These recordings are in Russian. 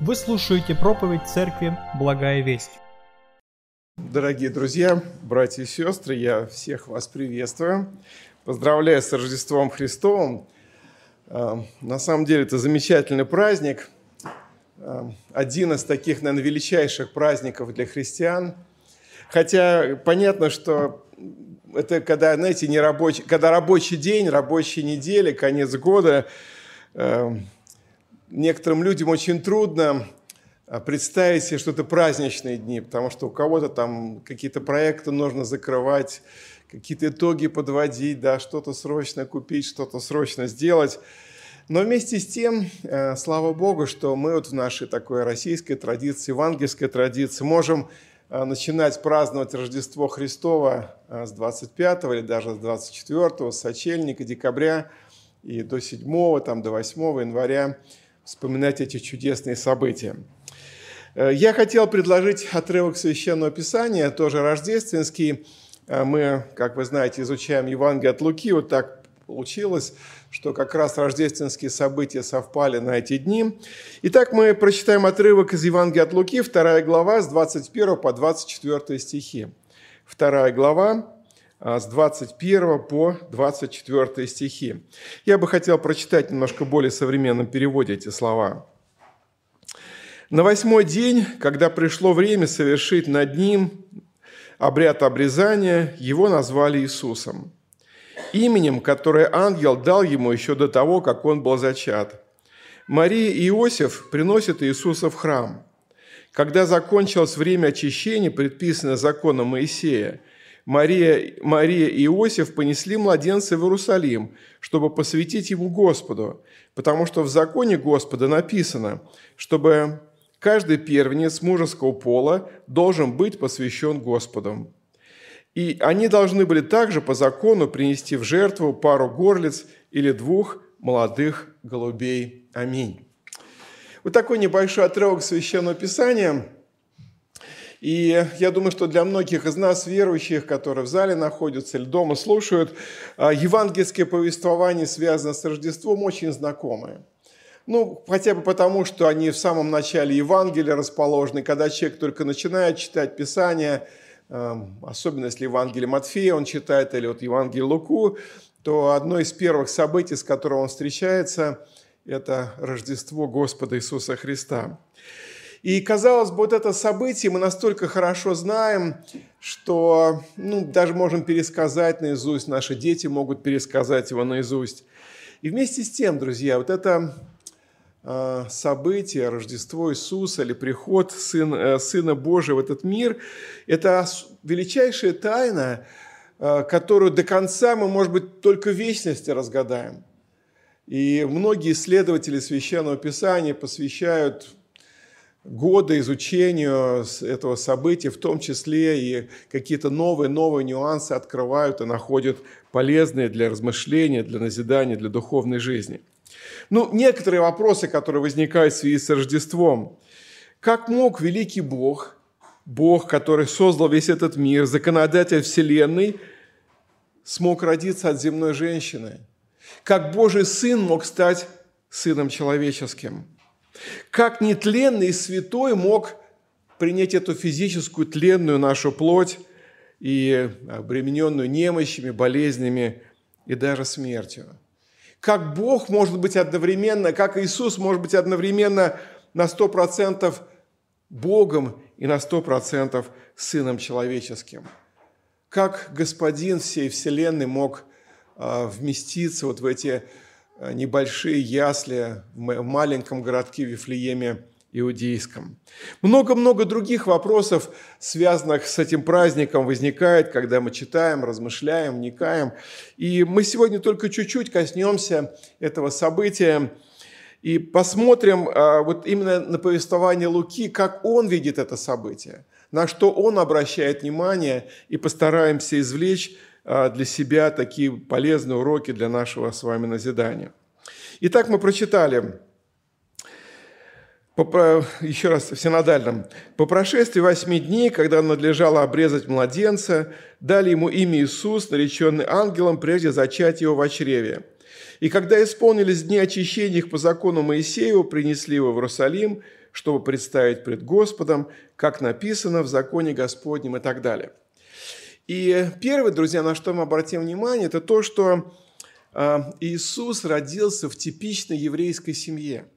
Вы слушаете проповедь церкви «Благая весть». Дорогие друзья, братья и сестры, я всех вас приветствую. Поздравляю с Рождеством Христовым. А, на самом деле это замечательный праздник. А, один из таких, наверное, величайших праздников для христиан. Хотя понятно, что это когда, знаете, не рабочий, когда рабочий день, рабочая неделя, конец года, а, некоторым людям очень трудно а, представить себе, что это праздничные дни, потому что у кого-то там какие-то проекты нужно закрывать, какие-то итоги подводить, да, что-то срочно купить, что-то срочно сделать. Но вместе с тем, э, слава Богу, что мы вот в нашей такой российской традиции, евангельской традиции можем э, начинать праздновать Рождество Христова э, с 25 или даже с 24, с сочельника, декабря и до 7, там, до 8 января вспоминать эти чудесные события. Э, я хотел предложить отрывок Священного Писания, тоже рождественский. Э, мы, как вы знаете, изучаем Евангелие от Луки. Вот так получилось, что как раз рождественские события совпали на эти дни. Итак, мы прочитаем отрывок из Евангелия от Луки, 2 глава, с 21 по 24 стихи. 2 глава, с 21 по 24 стихи. Я бы хотел прочитать немножко более современном переводе эти слова. «На восьмой день, когда пришло время совершить над ним обряд обрезания, его назвали Иисусом, именем, которое ангел дал ему еще до того, как он был зачат. Мария и Иосиф приносят Иисуса в храм. Когда закончилось время очищения, предписанное законом Моисея, Мария, Мария и Иосиф понесли младенца в Иерусалим, чтобы посвятить его Господу, потому что в законе Господа написано, чтобы каждый первенец мужеского пола должен быть посвящен Господу. И они должны были также по закону принести в жертву пару горлиц или двух молодых голубей. Аминь. Вот такой небольшой отрывок Священного Писания – и я думаю, что для многих из нас, верующих, которые в зале находятся или дома слушают, а, евангельское повествование, связанное с Рождеством, очень знакомое. Ну, хотя бы потому, что они в самом начале Евангелия расположены, когда человек только начинает читать Писание, особенно если Евангелие Матфея он читает, или вот Евангелие Луку, то одно из первых событий, с которым он встречается, это Рождество Господа Иисуса Христа. И, казалось бы, вот это событие мы настолько хорошо знаем, что ну, даже можем пересказать наизусть, наши дети могут пересказать его наизусть. И вместе с тем, друзья, вот это э, событие, Рождество Иисуса или приход Сын, э, Сына Божия в этот мир, это величайшая тайна, э, которую до конца мы, может быть, только в вечности разгадаем. И многие исследователи Священного Писания посвящают годы изучению этого события, в том числе и какие-то новые-новые нюансы открывают и находят полезные для размышления, для назидания, для духовной жизни. Ну, некоторые вопросы, которые возникают в связи с Рождеством. Как мог великий Бог, Бог, который создал весь этот мир, законодатель Вселенной, смог родиться от земной женщины? Как Божий Сын мог стать Сыном Человеческим – как нетленный святой мог принять эту физическую тленную нашу плоть и обремененную немощами, болезнями и даже смертью? Как Бог может быть одновременно, как Иисус может быть одновременно на 100% Богом и на 100% Сыном Человеческим? Как Господин всей Вселенной мог а, вместиться вот в эти небольшие ясли в маленьком городке Вифлееме иудейском. Много-много других вопросов, связанных с этим праздником, возникает, когда мы читаем, размышляем, вникаем. И мы сегодня только чуть-чуть коснемся этого события и посмотрим а, вот именно на повествование Луки, как он видит это событие, на что он обращает внимание, и постараемся извлечь а, для себя такие полезные уроки для нашего с вами назидания. Итак, мы прочитали еще раз в синодальном. «По прошествии восьми дней, когда надлежало обрезать младенца, дали ему имя Иисус, нареченный ангелом, прежде зачать его в чреве. И когда исполнились дни очищения их по закону Моисеева, принесли его в Иерусалим, чтобы представить пред Господом, как написано в законе Господнем и так далее. И первое, друзья, на что мы обратим внимание, это то, что Иисус родился в типичной еврейской семье.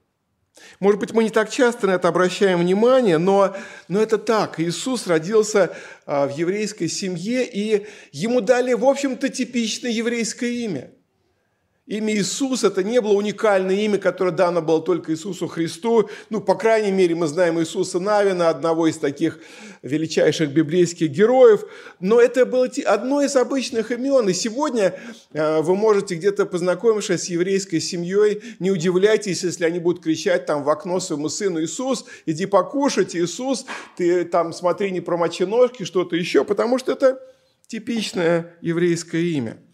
Может быть, мы не так часто на это обращаем внимание, но, но это так. Иисус родился а, в еврейской семье, и ему дали, в общем-то, типичное еврейское имя – Имя Иисус – это не было уникальное имя, которое дано было только Иисусу Христу. Ну, по крайней мере, мы знаем Иисуса Навина, одного из таких величайших библейских героев. Но это было одно из обычных имен. И сегодня э, вы можете где-то познакомившись с еврейской семьей, не удивляйтесь, если они будут кричать там в окно своему сыну «Иисус, иди покушать, Иисус, ты там смотри, не промочи ножки, что-то еще», потому что это типичное еврейское имя –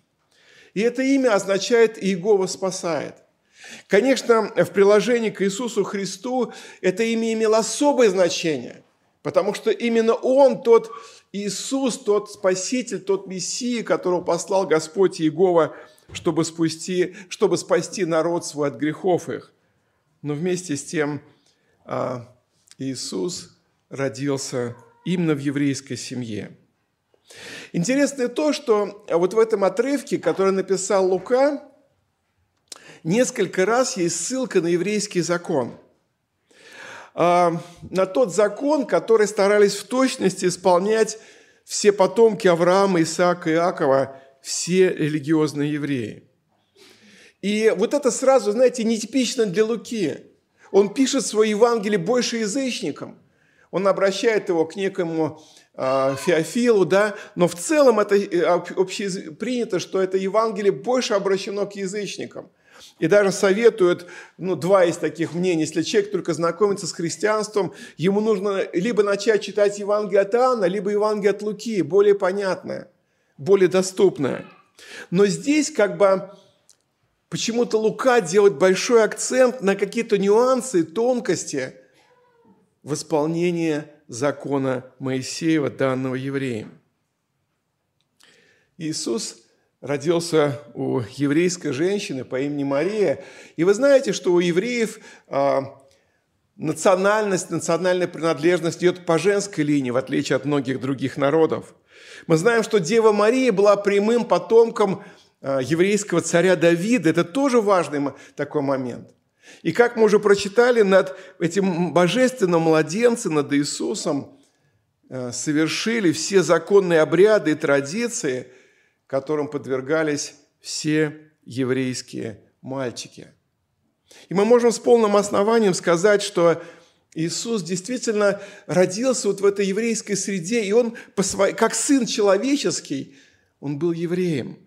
и это имя означает «Иегова спасает». Конечно, в приложении к Иисусу Христу это имя имело особое значение, потому что именно Он, тот Иисус, тот Спаситель, тот Мессия, которого послал Господь Иегова, чтобы, спасти, чтобы спасти народ свой от грехов их. Но вместе с тем а, Иисус родился именно в еврейской семье. Интересно то, что вот в этом отрывке, который написал Лука, несколько раз есть ссылка на еврейский закон. А, на тот закон, который старались в точности исполнять все потомки Авраама, Исаака и Иакова, все религиозные евреи. И вот это сразу, знаете, нетипично для Луки. Он пишет свое Евангелие больше язычникам. Он обращает его к некому Феофилу, да, но в целом это э, общепринято, что это Евангелие больше обращено к язычникам. И даже советуют, ну, два из таких мнений, если человек только знакомится с христианством, ему нужно либо начать читать Евангелие от Иоанна, либо Евангелие от Луки, более понятное, более доступное. Но здесь как бы почему-то Лука делает большой акцент на какие-то нюансы, тонкости в исполнении закона Моисеева, данного евреям. Иисус родился у еврейской женщины по имени Мария. И вы знаете, что у евреев а, национальность, национальная принадлежность идет по женской линии, в отличие от многих других народов. Мы знаем, что Дева Мария была прямым потомком а, еврейского царя Давида. Это тоже важный такой момент. И как мы уже прочитали, над этим божественным младенцем, над Иисусом, э, совершили все законные обряды и традиции, которым подвергались все еврейские мальчики. И мы можем с полным основанием сказать, что Иисус действительно родился вот в этой еврейской среде, и Он, как сын человеческий, Он был евреем –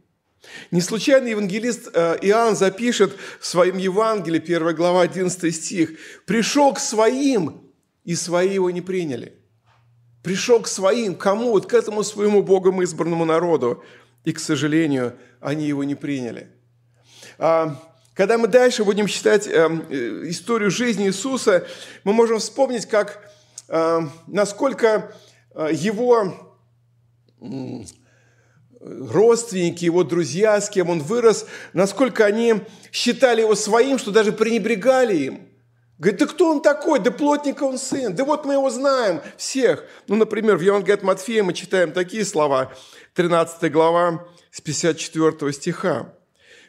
не случайно евангелист э, Иоанн запишет в своем Евангелии, 1 глава, 11 стих, «Пришел к своим, и свои его не приняли». Пришел к своим, кому? Вот к этому своему Богом избранному народу. И, к сожалению, они его не приняли. А, когда мы дальше будем читать э, э, историю жизни Иисуса, мы можем вспомнить, как, насколько его родственники, его друзья, с кем он вырос, насколько они считали его своим, что даже пренебрегали им. Говорит, да кто он такой? Да плотника он сын. Да вот мы его знаем всех. Ну, например, в Евангелии от Матфея мы читаем такие слова, 13 глава с 54 стиха.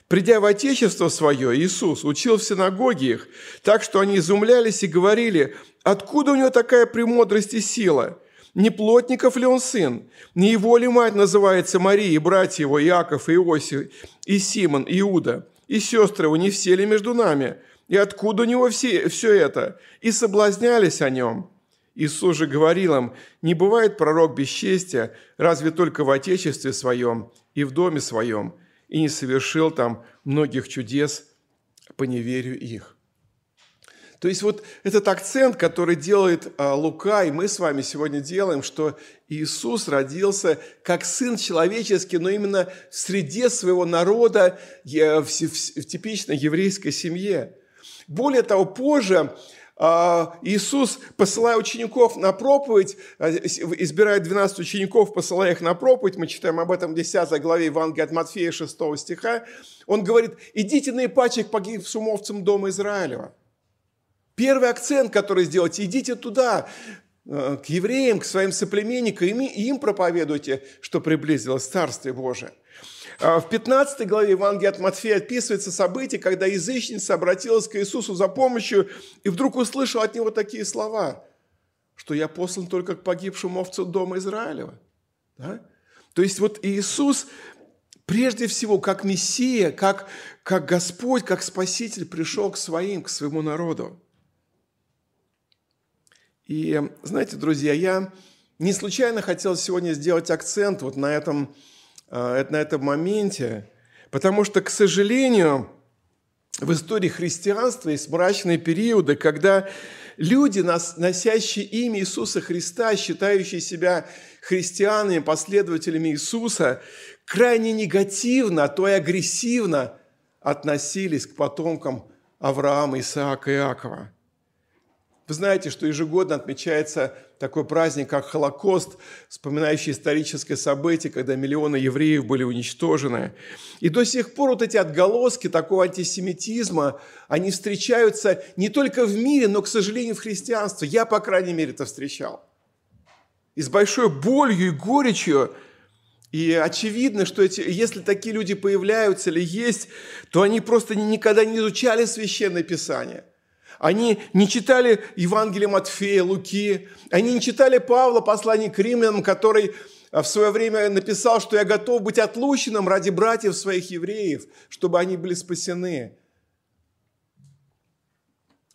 Придя в Отечество свое, Иисус учил в синагоге их, так что они изумлялись и говорили, откуда у него такая премудрость и сила – не плотников ли он сын? Не его ли мать называется Мария, и братья его Иаков, и Иосиф, и Симон, и Иуда, и сестры его, не все ли между нами? И откуда у него все, все это? И соблазнялись о нем. Иисус же говорил им, не бывает пророк без честия, разве только в отечестве своем и в доме своем, и не совершил там многих чудес по неверию их. То есть вот этот акцент, который делает а, Лука, и мы с вами сегодня делаем, что Иисус родился как Сын человеческий, но именно в среде своего народа, в, типичной еврейской семье. Более того, позже а, Иисус, посылая учеников на проповедь, а, избирает 12 учеников, посылая их на проповедь, мы читаем об этом в 10 главе Евангелия от Матфея 6 стиха, он говорит, идите на ипачек погибшим овцам дома Израилева. Первый акцент, который сделайте, идите туда, э, к евреям, к своим соплеменникам, и им проповедуйте, что приблизилось Царствие Божие. А в 15 главе Евангелия от Матфея описывается событие, когда язычница обратилась к Иисусу за помощью и вдруг услышала от него такие слова, что я послан только к погибшему овцу дома Израилева. Да? То есть вот Иисус прежде всего как Мессия, как, как Господь, как Спаситель пришел к своим, к своему народу. И знаете, друзья, я не случайно хотел сегодня сделать акцент вот на этом Э, на этом моменте, потому что, к сожалению, в истории христианства есть мрачные периоды, когда люди, носящие имя Иисуса Христа, считающие себя христианами, последователями Иисуса, крайне негативно, а то и агрессивно относились к потомкам Авраама, Исаака и Иакова. Вы знаете, что ежегодно отмечается такой праздник, как Холокост, вспоминающий историческое событие, когда миллионы евреев были уничтожены. И до сих пор вот эти отголоски такого антисемитизма, они встречаются не только в мире, но, к сожалению, в христианстве. Я, по крайней мере, это встречал. И с большой болью и горечью и очевидно, что эти, если такие люди появляются или есть, то они просто никогда не изучали Священное Писание. Они не читали Евангелие Матфея, Луки. Они не читали Павла, послание к римлянам, который в свое время написал, что я готов быть отлученным ради братьев своих евреев, чтобы они были спасены.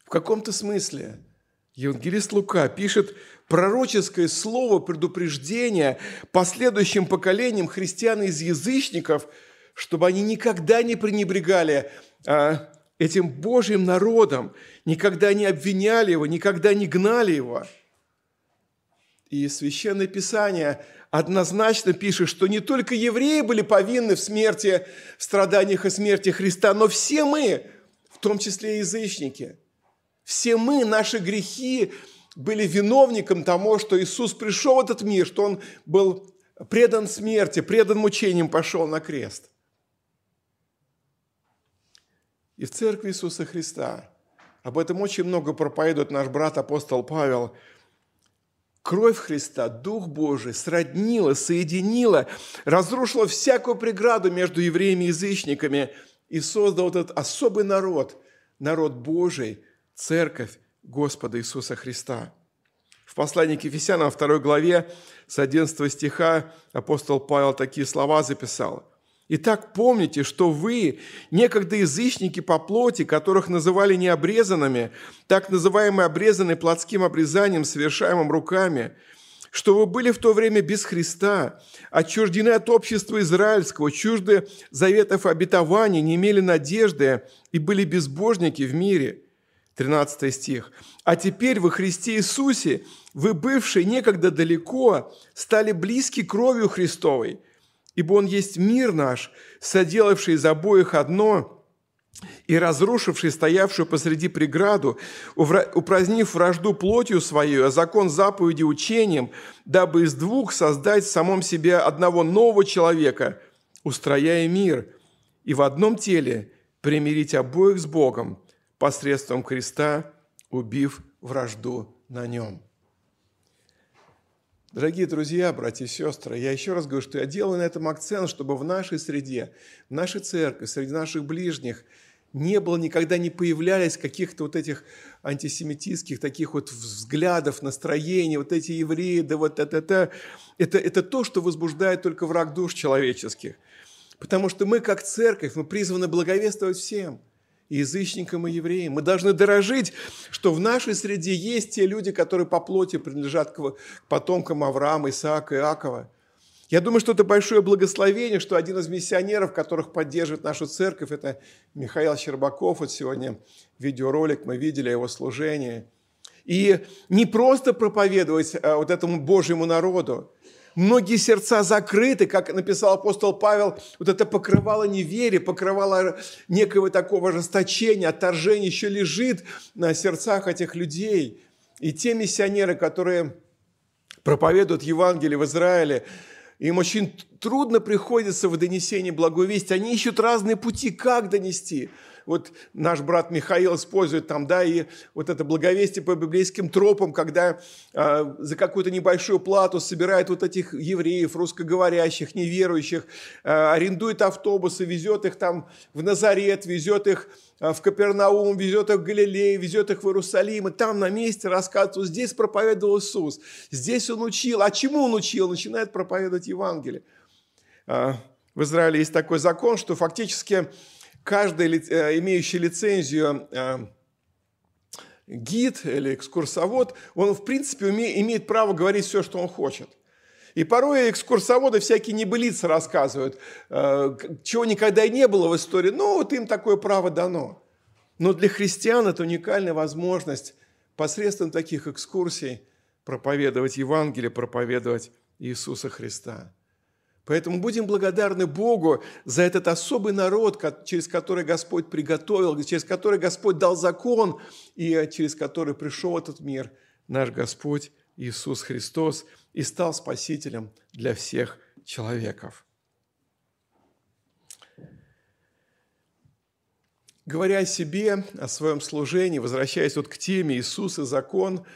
В каком-то смысле Евангелист Лука пишет пророческое слово предупреждения последующим поколениям христиан из язычников, чтобы они никогда не пренебрегали а, этим Божьим народом, никогда не обвиняли его, никогда не гнали его. И Священное Писание однозначно пишет, что не только евреи были повинны в смерти, в страданиях и смерти Христа, но все мы, в том числе и язычники, все мы, наши грехи были виновником того, что Иисус пришел в этот мир, что Он был предан смерти, предан мучениям, пошел на крест – и в церкви Иисуса Христа. Об этом очень много проповедует наш брат апостол Павел. Кровь Христа, Дух Божий сроднила, соединила, разрушила всякую преграду между евреями и язычниками и создал этот особый народ, народ Божий, церковь Господа Иисуса Христа. В послании к Ефесянам, 2 главе, с 11 стиха апостол Павел такие слова записал – Итак, помните, что вы, некогда язычники по плоти, которых называли необрезанными, так называемые обрезанные плотским обрезанием, совершаемым руками, что вы были в то время без Христа, отчуждены от общества израильского, чужды заветов обетования, не имели надежды и были безбожники в мире. 13 стих. «А теперь во Христе Иисусе вы, бывшие некогда далеко, стали близки кровью Христовой, ибо Он есть мир наш, соделавший из обоих одно и разрушивший стоявшую посреди преграду, упразднив вражду плотью своей, а закон заповеди учением, дабы из двух создать в самом себе одного нового человека, устрояя мир, и в одном теле примирить обоих с Богом посредством креста, убив вражду на нем. Дорогие друзья, братья и сестры, я еще раз говорю, что я делаю на этом акцент, чтобы в нашей среде, в нашей церкви, среди наших ближних не было, никогда не появлялись каких-то вот этих антисемитистских таких вот взглядов, настроений, вот эти евреи, да вот это, это, это, это то, что возбуждает только враг душ человеческих. Потому что мы, как церковь, мы призваны благовествовать всем – и язычникам, и евреям. Мы должны дорожить, что в нашей среде есть те люди, которые по плоти принадлежат к потомкам Авраама, Исаака, Иакова. Я думаю, что это большое благословение, что один из миссионеров, которых поддерживает нашу церковь, это Михаил Щербаков. Вот сегодня видеоролик мы видели его служении. И не просто проповедовать э, вот этому Божьему народу, многие сердца закрыты, как написал апостол Павел, вот это покрывало неверия, покрывало некого такого расточения, отторжения еще лежит на сердцах этих людей. И те миссионеры, которые проповедуют Евангелие в Израиле, им очень трудно приходится в донесении благой вести. Они ищут разные пути, как донести – вот наш брат Михаил использует там, да, и вот это благовестие по библейским тропам, когда э, за какую-то небольшую плату собирает вот этих евреев, русскоговорящих, неверующих, э, арендует автобусы, везет их там в Назарет, везет их в Капернаум, везет их в Галилею, везет их в Иерусалим, и там на месте рассказывает, здесь проповедовал Иисус, здесь Он учил. А чему Он учил? Начинает проповедовать Евангелие. В Израиле есть такой закон, что фактически каждый, э, имеющий лицензию э, гид или экскурсовод, он, в принципе, имеет право говорить все, что он хочет. И порой экскурсоводы всякие небылицы рассказывают, э, чего никогда и не было в истории, но вот им такое право дано. Но для христиан это уникальная возможность посредством таких экскурсий проповедовать Евангелие, проповедовать Иисуса Христа. Поэтому будем благодарны Богу за этот особый народ, через который Господь приготовил, через который Господь дал закон и через который пришел этот мир наш Господь Иисус Христос и стал Спасителем для всех человеков. Говоря о себе, о своем служении, возвращаясь вот к теме Иисус и закон,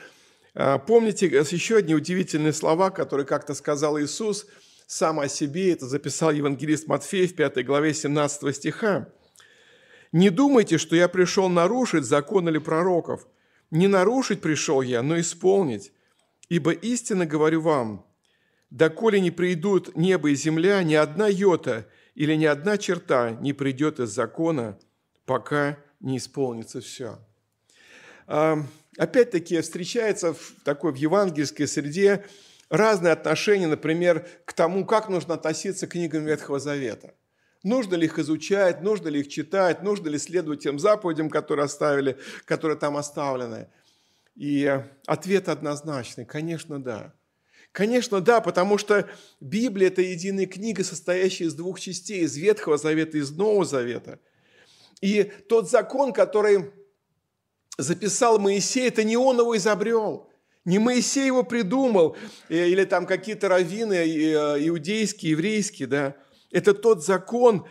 а, помните еще одни удивительные слова, которые как-то сказал Иисус – сам о себе, это записал евангелист Матфей в 5 главе 17 стиха. «Не думайте, что я пришел нарушить закон или пророков. Не нарушить пришел я, но исполнить. Ибо истинно говорю вам, доколе не придут небо и земля, ни одна йота или ни одна черта не придет из закона, пока не исполнится все». Опять-таки встречается в такой в евангельской среде разные отношения, например, к тому, как нужно относиться к книгам Ветхого Завета. Нужно ли их изучать, нужно ли их читать, нужно ли следовать тем заповедям, которые оставили, которые там оставлены. И ответ однозначный, конечно, да. Конечно, да, потому что Библия – это единая книга, состоящая из двух частей, из Ветхого Завета и из Нового Завета. И тот закон, который записал Моисей, это не он его изобрел – не Моисей его придумал, э, или там какие-то раввины э, иудейские, еврейские, да. Это тот закон,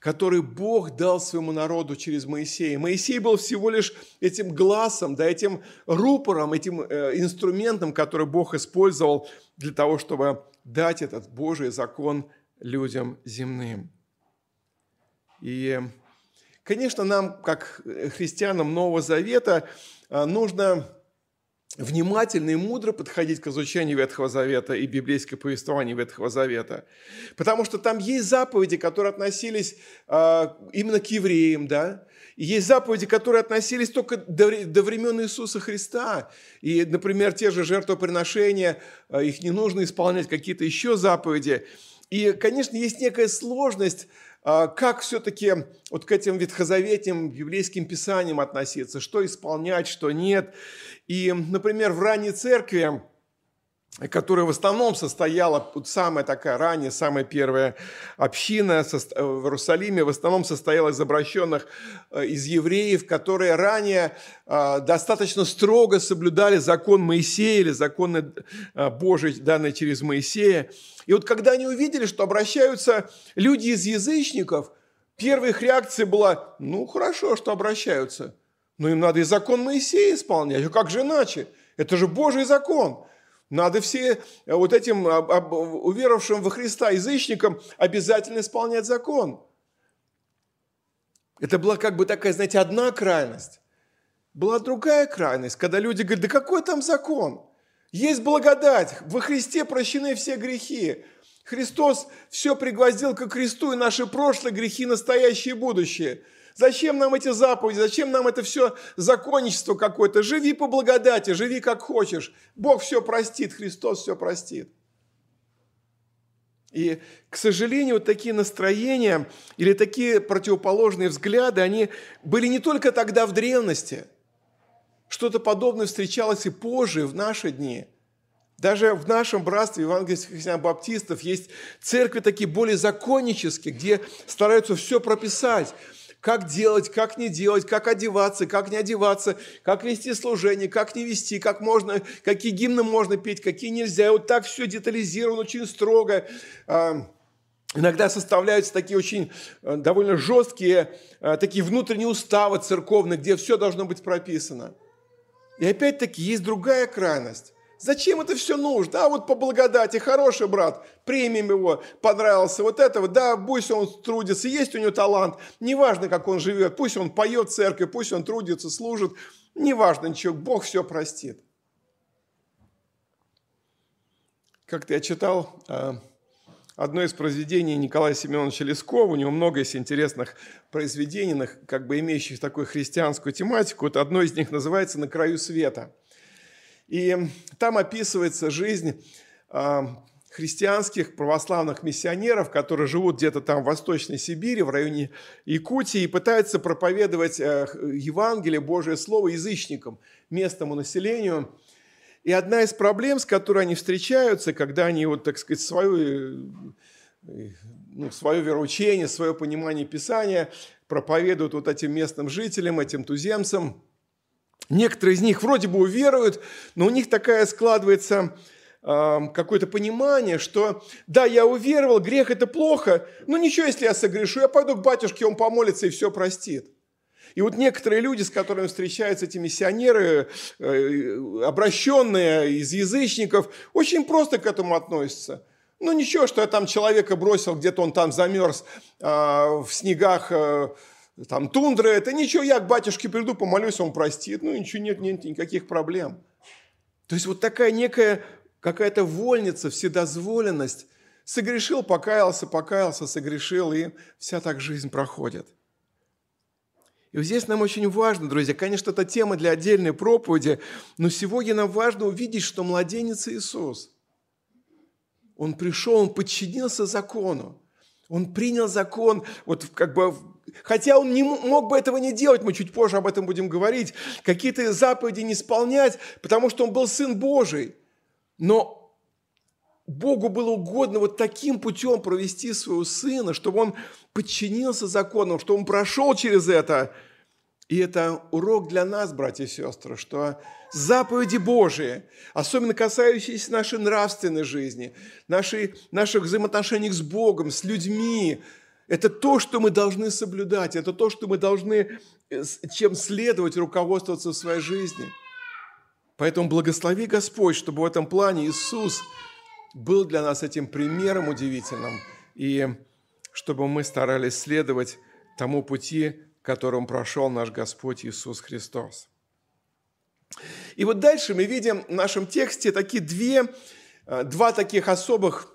который Бог дал своему народу через Моисея. Моисей был всего лишь этим глазом, да, этим рупором, этим э, инструментом, который Бог использовал для того, чтобы дать этот Божий закон людям земным. И, конечно, нам, как христианам Нового Завета, нужно внимательно и мудро подходить к изучению Ветхого Завета и библейское повествование Ветхого Завета. Потому что там есть заповеди, которые относились э, именно к евреям, да, и есть заповеди, которые относились только до, до времен Иисуса Христа. И, например, те же жертвоприношения, э, их не нужно исполнять, какие-то еще заповеди. И, конечно, есть некая сложность как все-таки вот к этим ветхозаветным библейским писаниям относиться, что исполнять, что нет. И, например, в ранней церкви, которая в основном состояла, вот самая такая ранняя, самая первая община в Иерусалиме, в основном состояла из обращенных э, из евреев, которые ранее а, достаточно строго соблюдали закон Моисея или законы э, Божий, данные через Моисея. И вот когда они увидели, что обращаются люди из язычников, первая их реакция была, ну хорошо, что обращаются, но им надо и закон Моисея исполнять, а как же иначе? Это же Божий закон. Надо все э, вот этим уверовавшим во Христа язычникам обязательно исполнять закон. Это была как бы такая, знаете, одна крайность. Была другая крайность, когда люди говорят, да какой там закон? Есть благодать, во Христе прощены все грехи. Христос все пригвоздил к кресту, и наши прошлые грехи, настоящие и будущее. Зачем нам эти заповеди? Зачем нам это все законничество какое-то? Живи по благодати, живи как хочешь. Бог все простит, Христос все простит. И, к сожалению, вот такие настроения или такие противоположные взгляды, они были не только тогда в древности – что-то подобное встречалось и позже, в наши дни. Даже в нашем братстве евангельских христиан-баптистов есть церкви такие более законнические, где стараются все прописать. Как делать, как не делать, как одеваться, как не одеваться, как вести служение, как не вести, как можно, какие гимны можно петь, какие нельзя. И вот так все детализировано, очень строго. А, иногда составляются такие очень э, довольно жесткие, э, такие внутренние уставы церковные, где все должно быть прописано. И опять-таки есть другая крайность. Зачем это все нужно? А вот по благодати, хороший брат, примем его, понравился вот этого, да, пусть он трудится, есть у него талант, неважно, как он живет, пусть он поет в церкви, пусть он трудится, служит, неважно ничего, Бог все простит. Как-то я читал а, одно из произведений Николая Семеновича Лескова, у него много есть интересных произведений, как бы имеющих такую христианскую тематику, вот одно из них называется «На краю света». И там описывается жизнь а, христианских православных миссионеров, которые живут где-то там в Восточной Сибири, в районе Якутии, и пытаются проповедовать э, Евангелие, Божие Слово язычникам, местному населению. И одна из проблем, с которой они встречаются, когда они, вот, так сказать, свое, э, ну, свое вероучение, свое понимание Писания проповедуют вот этим местным жителям, этим туземцам – Некоторые из них вроде бы уверуют, но у них такая складывается э, какое-то понимание, что да, я уверовал, грех это плохо, но ничего, если я согрешу, я пойду к батюшке, он помолится и все простит. И вот некоторые люди, с которыми встречаются эти миссионеры, э, обращенные из язычников, очень просто к этому относятся. Ну ничего, что я там человека бросил, где-то он там замерз э, в снегах, э, там тундра, это ничего, я к батюшке приду, помолюсь, он простит, ну ничего, нет, нет никаких проблем. То есть вот такая некая какая-то вольница, вседозволенность. Согрешил, покаялся, покаялся, согрешил, и вся так жизнь проходит. И вот здесь нам очень важно, друзья, конечно, это тема для отдельной проповеди, но сегодня нам важно увидеть, что младенец Иисус, Он пришел, Он подчинился закону, Он принял закон, вот как бы Хотя он не мог бы этого не делать, мы чуть позже об этом будем говорить, какие-то заповеди не исполнять, потому что он был Сын Божий. Но Богу было угодно вот таким путем провести своего Сына, чтобы он подчинился законам, чтобы он прошел через это. И это урок для нас, братья и сестры, что заповеди Божии, особенно касающиеся нашей нравственной жизни, нашей, наших взаимоотношений с Богом, с людьми, это то, что мы должны соблюдать, это то, что мы должны, э, чем следовать, руководствоваться в своей жизни. Поэтому благослови Господь, чтобы в этом плане Иисус был для нас этим примером удивительным, и чтобы мы старались следовать тому пути, которым прошел наш Господь Иисус Христос. И вот дальше мы видим в нашем тексте такие две, э, два таких особых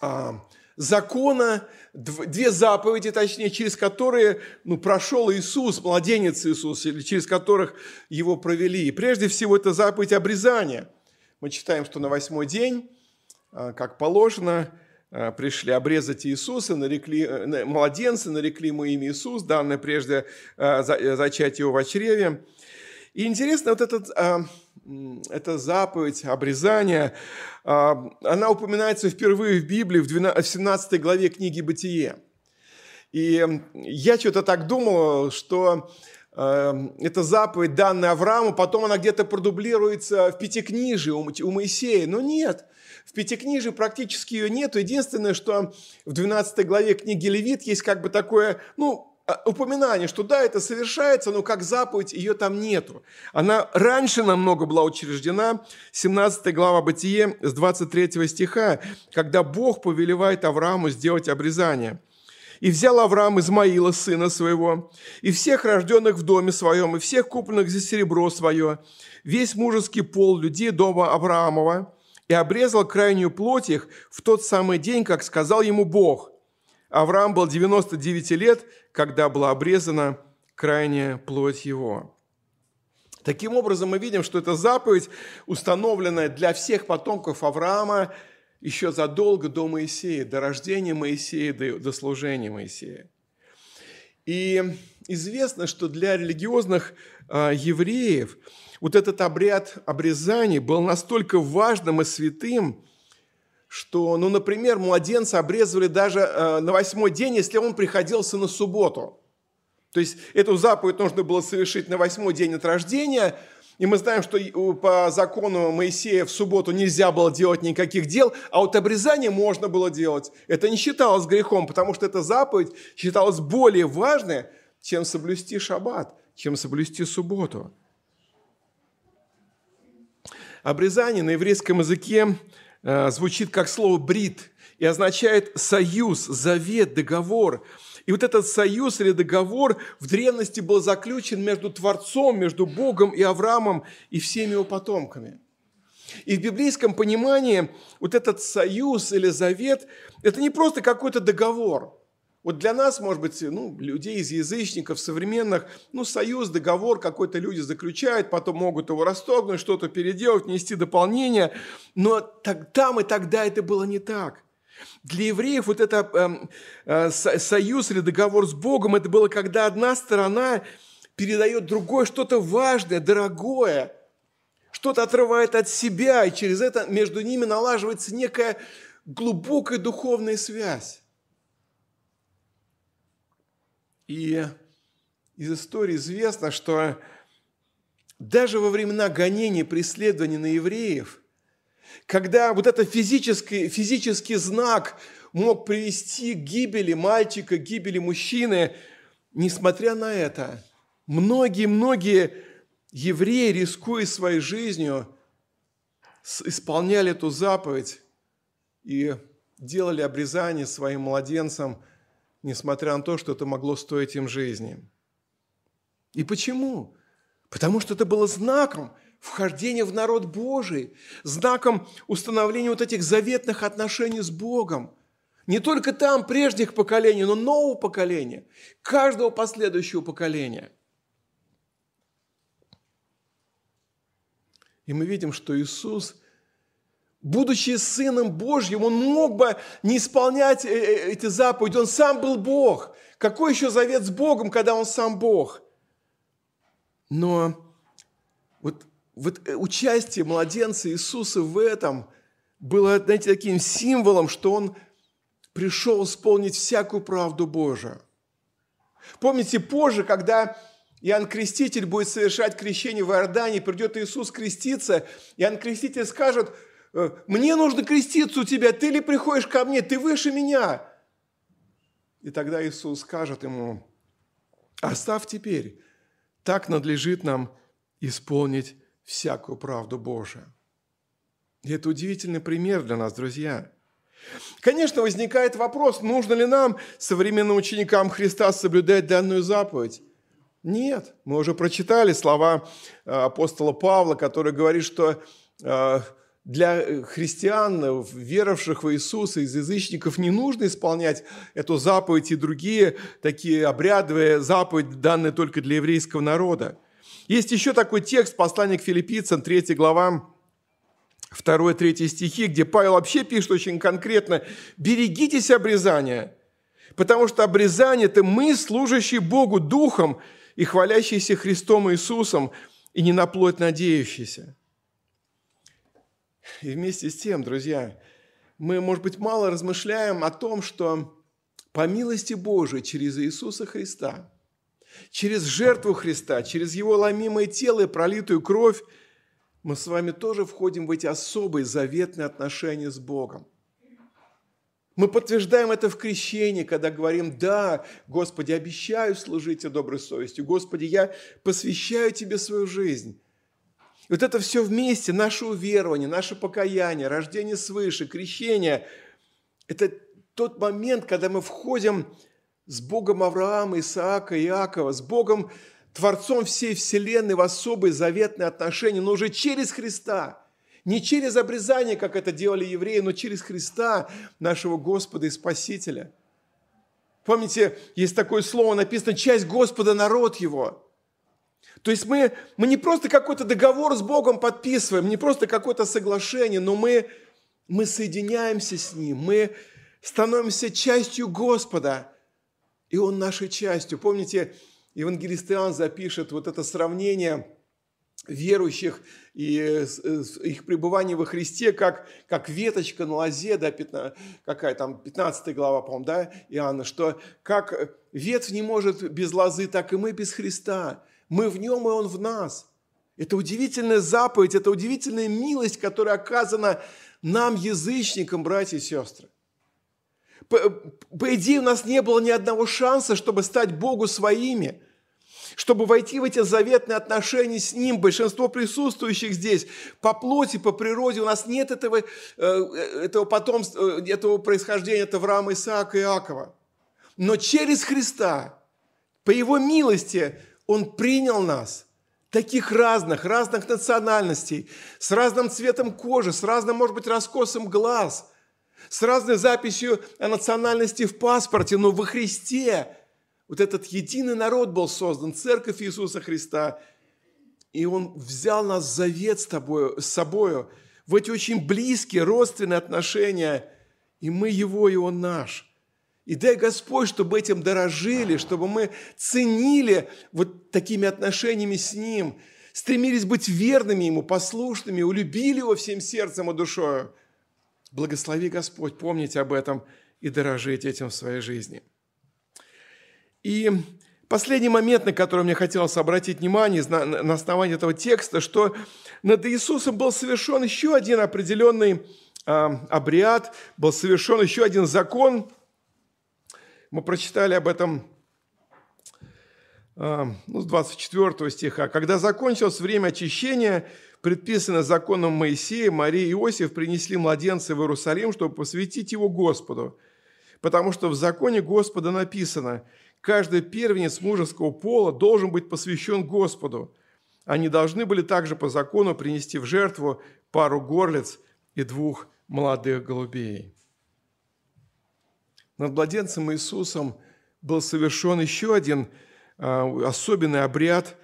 а, закона, две заповеди, точнее, через которые ну, прошел Иисус, младенец Иисус, или через которых его провели. И прежде всего это заповедь обрезания. Мы читаем, что на восьмой день, а, как положено, а, пришли обрезать Иисуса, нарекли, э, младенца, нарекли ему имя Иисус, данное прежде а, зачать его в чреве. И интересно, вот этот эта заповедь обрезания, а, она упоминается впервые в Библии в 17 главе книги «Бытие». И я что-то так думал, что э, эта заповедь, данная Аврааму, потом она где-то продублируется в Пятикнижии у Моисея. Но нет, в Пятикнижии практически ее нет. Единственное, что в 12 главе книги Левит есть как бы такое, ну, а, упоминание, что да, это совершается, но как заповедь ее там нету. Она раньше намного была учреждена, 17 глава Бытие с 23 стиха, когда Бог повелевает Аврааму сделать обрезание. «И взял Авраам Измаила, сына своего, и всех рожденных в доме своем, и всех купленных за серебро свое, весь мужеский пол людей дома Авраамова, и обрезал крайнюю плоть их в тот самый день, как сказал ему Бог. Авраам был 99 лет, когда была обрезана крайняя плоть его. Таким образом, мы видим, что эта заповедь, установленная для всех потомков Авраама еще задолго до Моисея, до рождения Моисея, до, служения Моисея. И известно, что для религиозных а, евреев вот этот обряд обрезания был настолько важным и святым, что, ну, например, младенца обрезывали даже а, на восьмой день, если он приходился на субботу. То есть эту заповедь нужно было совершить на восьмой день от рождения – и мы знаем, что по закону Моисея в субботу нельзя было делать никаких дел, а вот обрезание можно было делать. Это не считалось грехом, потому что эта заповедь считалась более важной, чем соблюсти шаббат, чем соблюсти субботу. Обрезание на еврейском языке э, звучит как слово «брит» и означает союз, завет, договор – и вот этот союз или договор в древности был заключен между Творцом, между Богом и Авраамом и всеми его потомками. И в библейском понимании вот этот союз или завет – это не просто какой-то договор. Вот для нас, может быть, ну, людей из язычников, современных, ну, союз, договор какой-то люди заключают, потом могут его расторгнуть, что-то переделать, нести дополнение. Но там и тогда это было не так – для евреев вот это эм, э, союз или договор с Богом, это было, когда одна сторона передает другой что-то важное, дорогое, что-то отрывает от себя, и через это между ними налаживается некая глубокая духовная связь. И из истории известно, что даже во времена гонений, преследования на евреев – когда вот этот физический, физический знак мог привести к гибели мальчика, к гибели мужчины, несмотря на это, многие-многие евреи, рискуя своей жизнью, исполняли эту заповедь и делали обрезание своим младенцам, несмотря на то, что это могло стоить им жизни. И почему? Потому что это было знаком – вхождение в народ Божий, знаком установления вот этих заветных отношений с Богом. Не только там прежних поколений, но нового поколения, каждого последующего поколения. И мы видим, что Иисус, будучи Сыном Божьим, Он мог бы не исполнять э, э, эти заповеди, Он сам был Бог. Какой еще завет с Богом, когда Он сам Бог? Но вот вот э, участие младенца Иисуса в этом было, знаете, таким символом, что он пришел исполнить всякую правду Божию. Помните, позже, когда Иоанн Креститель будет совершать крещение в Иордане, придет Иисус креститься, Иоанн Креститель скажет, «Э, мне нужно креститься у тебя, ты ли приходишь ко мне, ты выше меня. И тогда Иисус скажет ему, оставь теперь, так надлежит нам исполнить всякую правду Божию. И это удивительный пример для нас, друзья. Конечно, возникает вопрос, нужно ли нам, современным ученикам Христа, соблюдать данную заповедь? Нет, мы уже прочитали слова э, апостола Павла, который говорит, что э, для христиан, веровавших в Иисуса, из язычников, не нужно исполнять эту заповедь и другие такие обрядовые заповеди, данные только для еврейского народа. Есть еще такой текст, послание к филиппийцам, 3 глава, 2-3 стихи, где Павел вообще пишет очень конкретно, «Берегитесь обрезания, потому что обрезание – это мы, служащие Богу Духом и хвалящиеся Христом Иисусом, и не на плоть надеющиеся». И вместе с тем, друзья, мы, может быть, мало размышляем о том, что по милости Божией через Иисуса Христа – Через жертву Христа, через Его ломимое тело и пролитую кровь мы с вами тоже входим в эти особые заветные отношения с Богом. Мы подтверждаем это в крещении, когда говорим, да, Господи, обещаю служить Тебе доброй совестью. Господи, я посвящаю Тебе свою жизнь. И вот это все вместе, наше уверование, наше покаяние, рождение свыше, крещение – это тот момент, когда мы входим с Богом Авраама, Исаака, Иакова, с Богом, Творцом всей Вселенной в особые заветные отношения, но уже через Христа. Не через обрезание, как это делали евреи, но через Христа, нашего Господа и Спасителя. Помните, есть такое слово написано «часть Господа, народ Его». То есть мы, мы не просто какой-то договор с Богом подписываем, не просто какое-то соглашение, но мы, мы соединяемся с Ним, мы становимся частью Господа – и Он нашей частью. Помните, евангелист Иоанн запишет вот это сравнение верующих и их пребывание во Христе, как, как веточка на лозе, да, 15, какая там, 15 глава, по-моему, да, Иоанна, что как ветвь не может без лозы, так и мы без Христа. Мы в нем, и он в нас. Это удивительная заповедь, это удивительная милость, которая оказана нам, язычникам, братья и сестры. По, по идее, у нас не было ни одного шанса, чтобы стать Богу своими, чтобы войти в эти заветные отношения с Ним. Большинство присутствующих здесь по плоти, по природе, у нас нет этого, э, этого потомства, э, этого происхождения от Авраама, Исаака и Иакова. Но через Христа, по Его милости, Он принял нас – таких разных, разных национальностей, с разным цветом кожи, с разным, может быть, раскосом глаз, с разной записью о национальности в паспорте, но во Христе. Вот этот единый народ был создан, церковь Иисуса Христа, и Он взял нас в завет с, тобою, с собою, в эти очень близкие родственные отношения, и мы Его, и Он наш – и дай Господь, чтобы этим дорожили, чтобы мы ценили вот такими отношениями с Ним, стремились быть верными Ему, послушными, улюбили Его всем сердцем и душою. Благослови Господь, помните об этом и дорожить этим в своей жизни. И последний момент, на который мне хотелось обратить внимание на основании этого текста, что над Иисусом был совершен еще один определенный а, обряд, был совершен еще один закон – мы прочитали об этом а, ну, с 24 стиха. «Когда закончилось время очищения, предписанное законом Моисея, Мария и Иосиф принесли младенца в Иерусалим, чтобы посвятить его Господу. Потому что в законе Господа написано, каждый первенец мужеского пола должен быть посвящен Господу. Они должны были также по закону принести в жертву пару горлиц и двух молодых голубей над младенцем Иисусом был совершен еще один а, особенный обряд,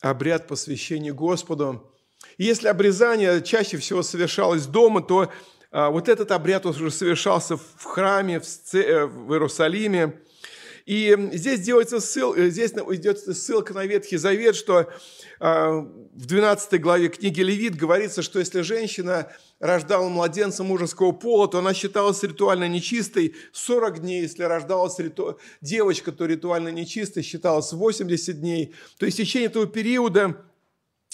обряд посвящения Господу. И если обрезание чаще всего совершалось дома, то а, вот этот обряд уже совершался в храме, в Иерусалиме. И здесь, делается ссыл, э, здесь идет ссылка на Ветхий Завет, что а, в 12 главе книги Левит говорится, что если женщина рождала младенца мужеского пола, то она считалась ритуально нечистой 40 дней. Если рождалась риту... девочка, то ритуально нечистой считалась 80 дней. То есть в течение этого периода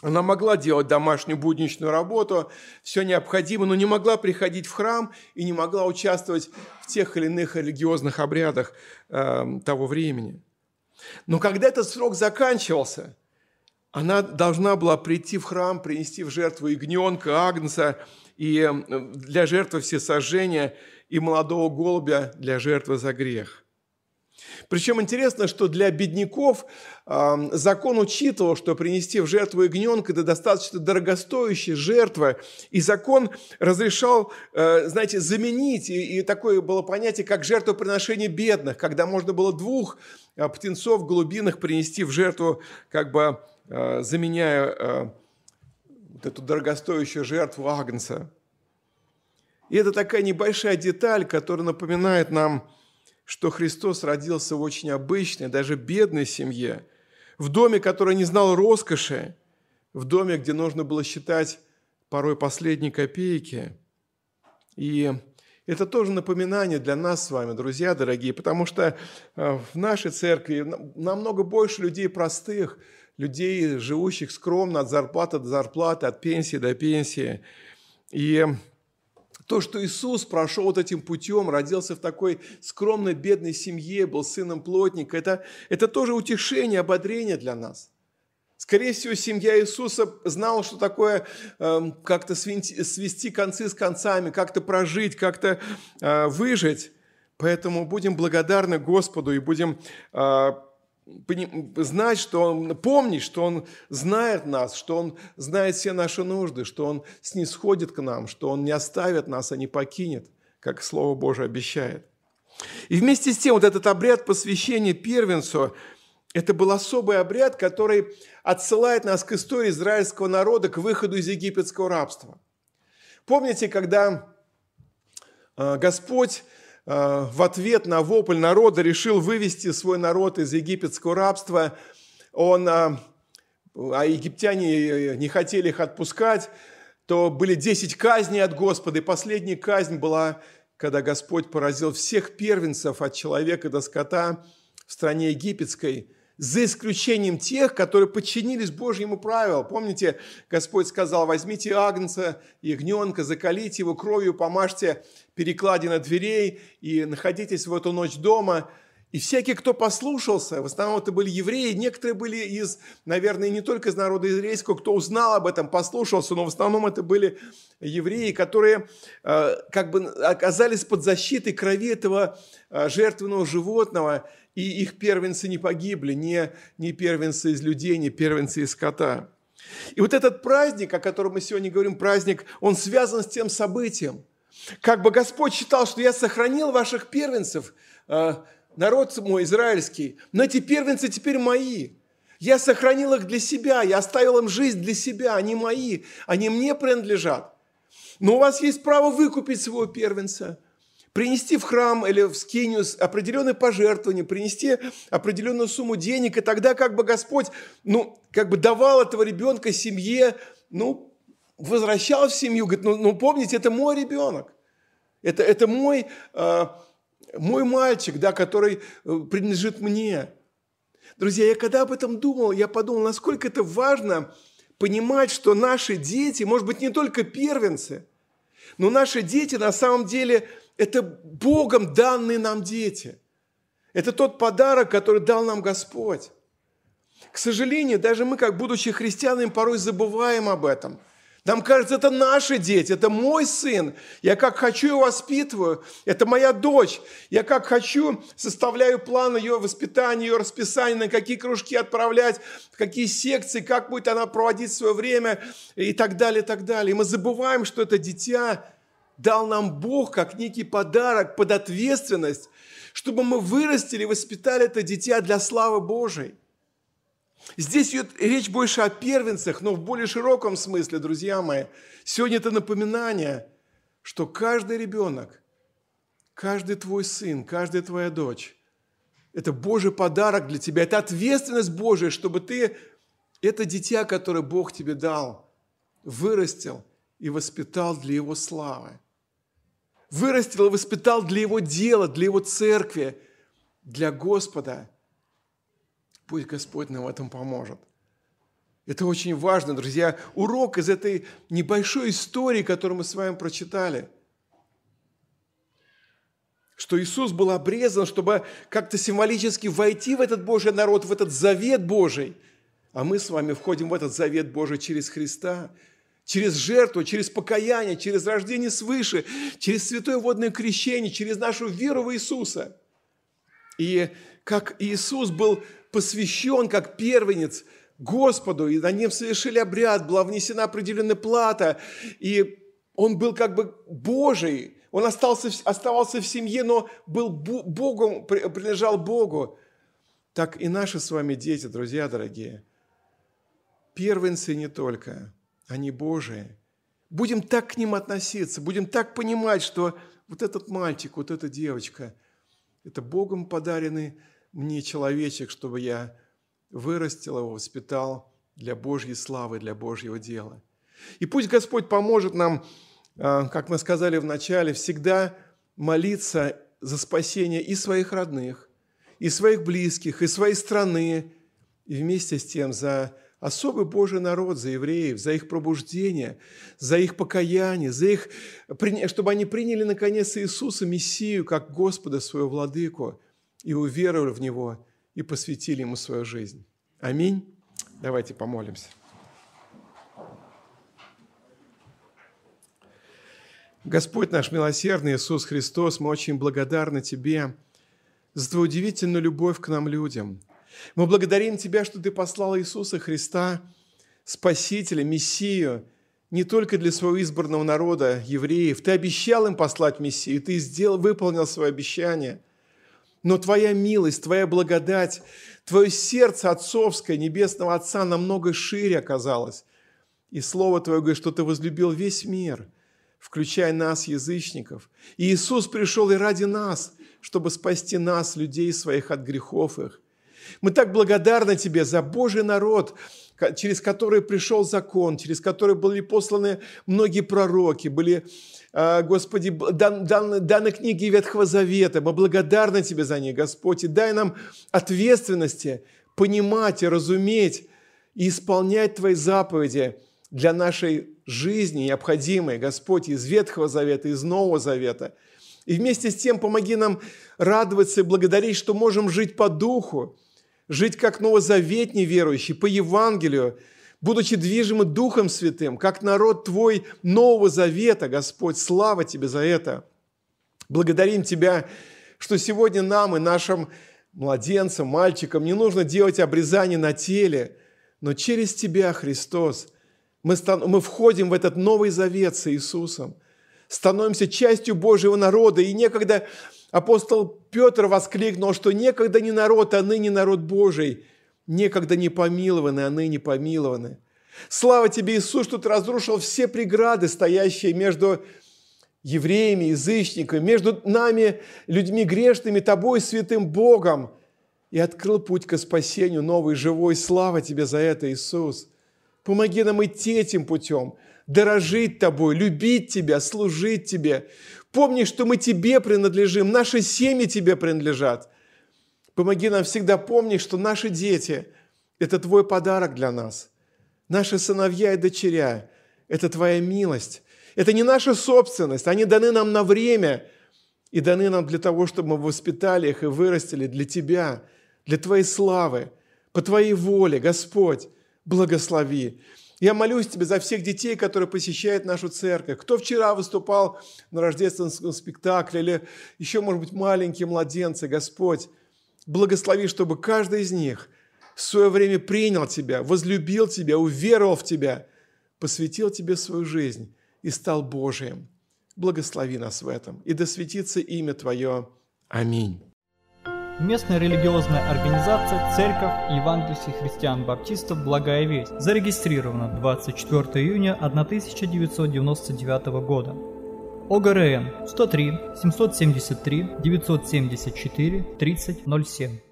она могла делать домашнюю будничную работу, все необходимое, но не могла приходить в храм и не могла участвовать в тех или иных религиозных обрядах э, того времени. Но когда этот срок заканчивался, она должна была прийти в храм, принести в жертву ягненка, агнца, и э, для жертвы всесожжения, и молодого голубя для жертвы за грех. Причем интересно, что для бедняков э, закон учитывал, что принести в жертву ягненка – это достаточно дорогостоящая жертва, и закон разрешал, э, знаете, заменить, и, и такое было понятие, как жертвоприношение бедных, когда можно было двух э, птенцов голубиных принести в жертву, как бы э, заменяя э, вот эту дорогостоящую жертву агнца. И это такая небольшая деталь, которая напоминает нам – что Христос родился в очень обычной, даже бедной семье, в доме, который не знал роскоши, в доме, где нужно было считать порой последние копейки. И это тоже напоминание для нас с вами, друзья дорогие, потому что э, в нашей церкви намного больше людей простых, людей, живущих скромно от зарплаты до зарплаты, от пенсии до пенсии. И то, что Иисус прошел вот этим путем, родился в такой скромной, бедной семье, был сыном плотника, это, это тоже утешение, ободрение для нас. Скорее всего, семья Иисуса знала, что такое э, как-то свести концы с концами, как-то прожить, как-то э, выжить. Поэтому будем благодарны Господу и будем э, знать, что Он, помнить, что Он знает нас, что Он знает все наши нужды, что Он снисходит к нам, что Он не оставит нас, а не покинет, как Слово Божие обещает. И вместе с тем вот этот обряд посвящения первенцу, это был особый обряд, который отсылает нас к истории израильского народа, к выходу из египетского рабства. Помните, когда э, Господь в ответ на вопль народа решил вывести свой народ из египетского рабства. Он, а египтяне не хотели их отпускать, то были 10 казней от Господа, и последняя казнь была, когда Господь поразил всех первенцев от человека до скота в стране египетской – за исключением тех, которые подчинились Божьему правилу. Помните, Господь сказал, возьмите агнца, ягненка, закалите его кровью, помажьте перекладины дверей и находитесь в эту ночь дома. И всякий, кто послушался, в основном это были евреи, некоторые были из, наверное, не только из народа израильского, кто узнал об этом, послушался, но в основном это были евреи, которые э, как бы оказались под защитой крови этого э, жертвенного животного – и их первенцы не погибли, не, не первенцы из людей, не первенцы из скота. И вот этот праздник, о котором мы сегодня говорим, праздник, он связан с тем событием. Как бы Господь считал, что я сохранил ваших первенцев, э, народ мой израильский, но эти первенцы теперь мои. Я сохранил их для себя, я оставил им жизнь для себя, они мои, они мне принадлежат. Но у вас есть право выкупить своего первенца – принести в храм или в скинию определенное пожертвование, принести определенную сумму денег, и тогда как бы Господь, ну, как бы давал этого ребенка семье, ну, возвращал в семью, говорит, ну, ну помните, это мой ребенок, это, это мой, э, мой мальчик, да, который э, принадлежит мне. Друзья, я когда об этом думал, я подумал, насколько это важно понимать, что наши дети, может быть, не только первенцы, но наши дети на самом деле – это Богом данные нам дети. Это тот подарок, который дал нам Господь. К сожалению, даже мы, как будучи христианами, порой забываем об этом. Нам кажется, это наши дети, это мой сын. Я как хочу его воспитываю. Это моя дочь. Я как хочу составляю план ее воспитания, ее расписания, на какие кружки отправлять, в какие секции, как будет она проводить свое время и так далее, и так далее. И мы забываем, что это дитя, дал нам Бог как некий подарок под ответственность, чтобы мы вырастили, воспитали это дитя для славы Божией. Здесь идет речь больше о первенцах, но в более широком смысле, друзья мои. Сегодня это напоминание, что каждый ребенок, каждый твой сын, каждая твоя дочь – это Божий подарок для тебя, это ответственность Божия, чтобы ты это дитя, которое Бог тебе дал, вырастил и воспитал для Его славы вырастил и воспитал для Его дела, для Его церкви, для Господа. Пусть Господь нам в этом поможет. Это очень важно, друзья. Урок из этой небольшой истории, которую мы с вами прочитали. Что Иисус был обрезан, чтобы как-то символически войти в этот Божий народ, в этот завет Божий. А мы с вами входим в этот завет Божий через Христа – через жертву, через покаяние, через рождение свыше, через святое водное крещение, через нашу веру в Иисуса. И как Иисус был посвящен как первенец Господу, и на нем совершили обряд, была внесена определенная плата, и он был как бы Божий, он остался, оставался в семье, но был Богом, принадлежал Богу. Так и наши с вами дети, друзья дорогие, первенцы не только – они Божии. Будем так к ним относиться, будем так понимать, что вот этот мальчик, вот эта девочка, это Богом подаренный мне человечек, чтобы я вырастил его, воспитал для Божьей славы, для Божьего дела. И пусть Господь поможет нам, а, как мы сказали в начале, всегда молиться за спасение и своих родных, и своих близких, и своей страны, и вместе с тем за особый Божий народ, за евреев, за их пробуждение, за их покаяние, за их, чтобы они приняли наконец Иисуса, Мессию, как Господа, своего владыку, и уверовали в Него, и посвятили Ему свою жизнь. Аминь. Давайте помолимся. Господь наш милосердный Иисус Христос, мы очень благодарны Тебе за Твою удивительную любовь к нам, людям – мы благодарим Тебя, что Ты послал Иисуса Христа, Спасителя, Мессию, не только для своего избранного народа, евреев. Ты обещал им послать Мессию, Ты сделал, выполнил свое обещание. Но Твоя милость, Твоя благодать, Твое сердце отцовское, небесного Отца намного шире оказалось. И Слово Твое говорит, что Ты возлюбил весь мир, включая нас, язычников. И Иисус пришел и ради нас, чтобы спасти нас, людей своих, от грехов их. Мы так благодарны Тебе за Божий народ, через который пришел закон, через который были посланы многие пророки, были, а, Господи, дан, дан, даны книги Ветхого Завета. Мы благодарны Тебе за них, Господь, и дай нам ответственности понимать и разуметь и исполнять Твои заповеди для нашей жизни необходимые, Господь, из Ветхого Завета, из Нового Завета. И вместе с тем помоги нам радоваться и благодарить, что можем жить по духу, жить как новозаветний верующий, по Евангелию, будучи движимы Духом Святым, как народ Твой Нового Завета, Господь, слава Тебе за это. Благодарим Тебя, что сегодня нам и нашим младенцам, мальчикам не нужно делать обрезание на теле, но через Тебя, Христос, мы, стан- мы входим в этот Новый Завет с Иисусом, становимся частью Божьего народа, и некогда Апостол Петр воскликнул, что некогда не народ, а ныне народ Божий, некогда не помилованы, а ныне помилованы. Слава тебе, Иисус, что ты разрушил все преграды, стоящие между евреями, язычниками, между нами, людьми грешными, тобой, святым Богом, и открыл путь к спасению новый, живой. Слава тебе за это, Иисус. Помоги нам идти этим путем, дорожить тобой, любить тебя, служить тебе, Помни, что мы Тебе принадлежим, наши семьи Тебе принадлежат. Помоги нам всегда помнить, что наши дети – это Твой подарок для нас. Наши сыновья и дочеря – это Твоя милость. Это не наша собственность, они даны нам на время и даны нам для того, чтобы мы воспитали их и вырастили для Тебя, для Твоей славы, по Твоей воле, Господь, благослови. Я молюсь Тебе за всех детей, которые посещают нашу церковь. Кто вчера выступал на рождественском спектакле или еще, может быть, маленькие младенцы, Господь, благослови, чтобы каждый из них в свое время принял Тебя, возлюбил Тебя, уверовал в Тебя, посвятил Тебе свою жизнь и стал Божиим. Благослови нас в этом, и да светится имя Твое. Аминь. Местная религиозная организация Церковь Евангельских христиан-баптистов «Благая весть» зарегистрирована 24 июня 1999 года. ОГРН 103 773 974 3007